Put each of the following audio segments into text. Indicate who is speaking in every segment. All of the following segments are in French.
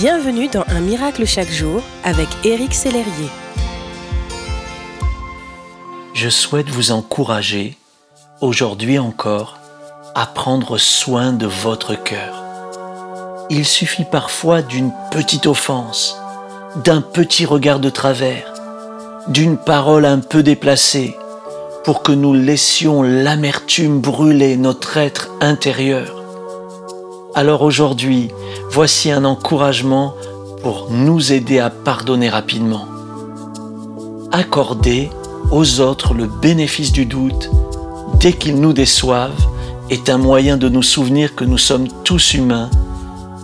Speaker 1: Bienvenue dans Un miracle chaque jour avec Éric Sellerier.
Speaker 2: Je souhaite vous encourager, aujourd'hui encore, à prendre soin de votre cœur. Il suffit parfois d'une petite offense, d'un petit regard de travers, d'une parole un peu déplacée, pour que nous laissions l'amertume brûler notre être intérieur. Alors aujourd'hui, voici un encouragement pour nous aider à pardonner rapidement. Accorder aux autres le bénéfice du doute dès qu'ils nous déçoivent est un moyen de nous souvenir que nous sommes tous humains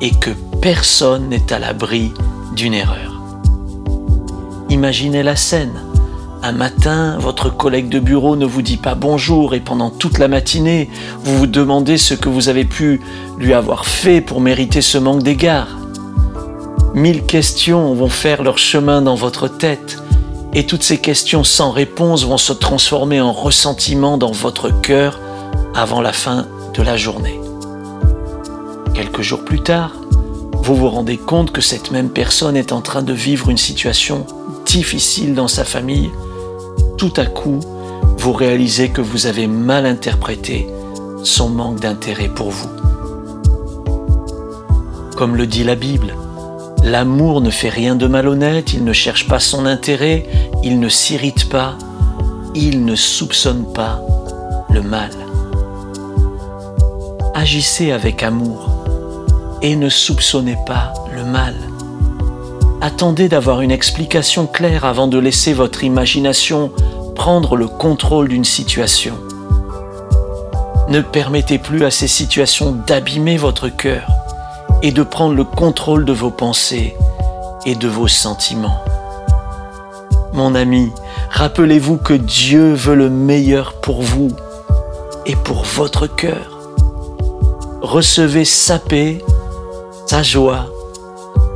Speaker 2: et que personne n'est à l'abri d'une erreur. Imaginez la scène. Un matin, votre collègue de bureau ne vous dit pas bonjour et pendant toute la matinée, vous vous demandez ce que vous avez pu lui avoir fait pour mériter ce manque d'égard. Mille questions vont faire leur chemin dans votre tête et toutes ces questions sans réponse vont se transformer en ressentiment dans votre cœur avant la fin de la journée. Quelques jours plus tard, vous vous rendez compte que cette même personne est en train de vivre une situation difficile dans sa famille. Tout à coup, vous réalisez que vous avez mal interprété son manque d'intérêt pour vous. Comme le dit la Bible, L'amour ne fait rien de malhonnête, il ne cherche pas son intérêt, il ne s'irrite pas, il ne soupçonne pas le mal. Agissez avec amour et ne soupçonnez pas le mal. Attendez d'avoir une explication claire avant de laisser votre imagination prendre le contrôle d'une situation. Ne permettez plus à ces situations d'abîmer votre cœur et de prendre le contrôle de vos pensées et de vos sentiments. Mon ami, rappelez-vous que Dieu veut le meilleur pour vous et pour votre cœur. Recevez sa paix, sa joie